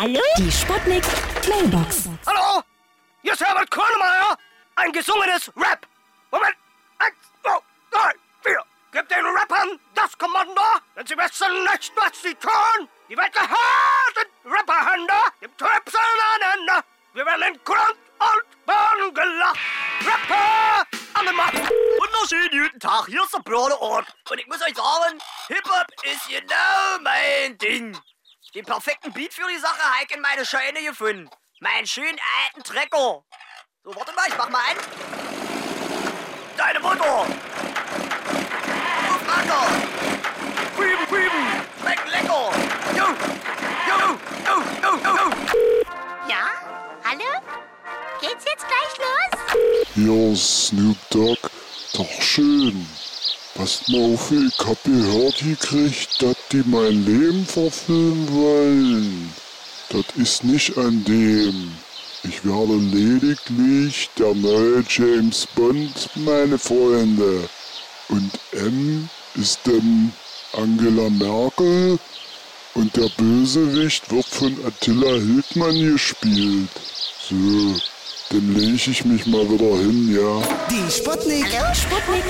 Hallo? Die Sputnik Mailbox. Hallo? Hier ist Herbert Grönemeyer. Ein gesungenes Rap. Moment. Eins, zwei, drei, vier. Gib den Rappern das Kommando, denn sie wissen nicht, was sie tun. Die Welt gehört in Rapperhände, im Trübsel aneinander. Wir werden in Grund und Boden gelacht. Rapper an den Mann. Wunderschönen guten Tag, hier ist der Burgerort. Und ich muss euch sagen, Hip-Hop ist genau mein Ding. Den perfekten Beat für die Sache habe ich in meine Scheine gefunden. Meinen schönen alten Trecker. So, warte mal, ich mach mal an. Deine Mutter. Ruf Acker. Quieben, quieben. Schmecken lecker. Jo, jo, jo, jo, jo, jo. Ja? Hallo? Geht's jetzt gleich los? Ist Snoop Dogg. Doch schön. Passt mal auf, ich hab gehört gekriegt, dass die mein Leben verfilmen wollen. Das ist nicht an dem. Ich werde lediglich der neue James Bond, meine Freunde. Und M ist dann Angela Merkel und der Bösewicht wird von Attila Hildmann gespielt. So, dann lege ich mich mal wieder hin, ja. Die Sputnik. Sputnik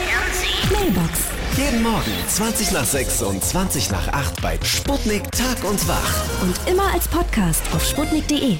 Mailbox. Jeden Morgen 20 nach 6 und 20 nach 8 bei Sputnik Tag und Wach. Und immer als Podcast auf sputnik.de.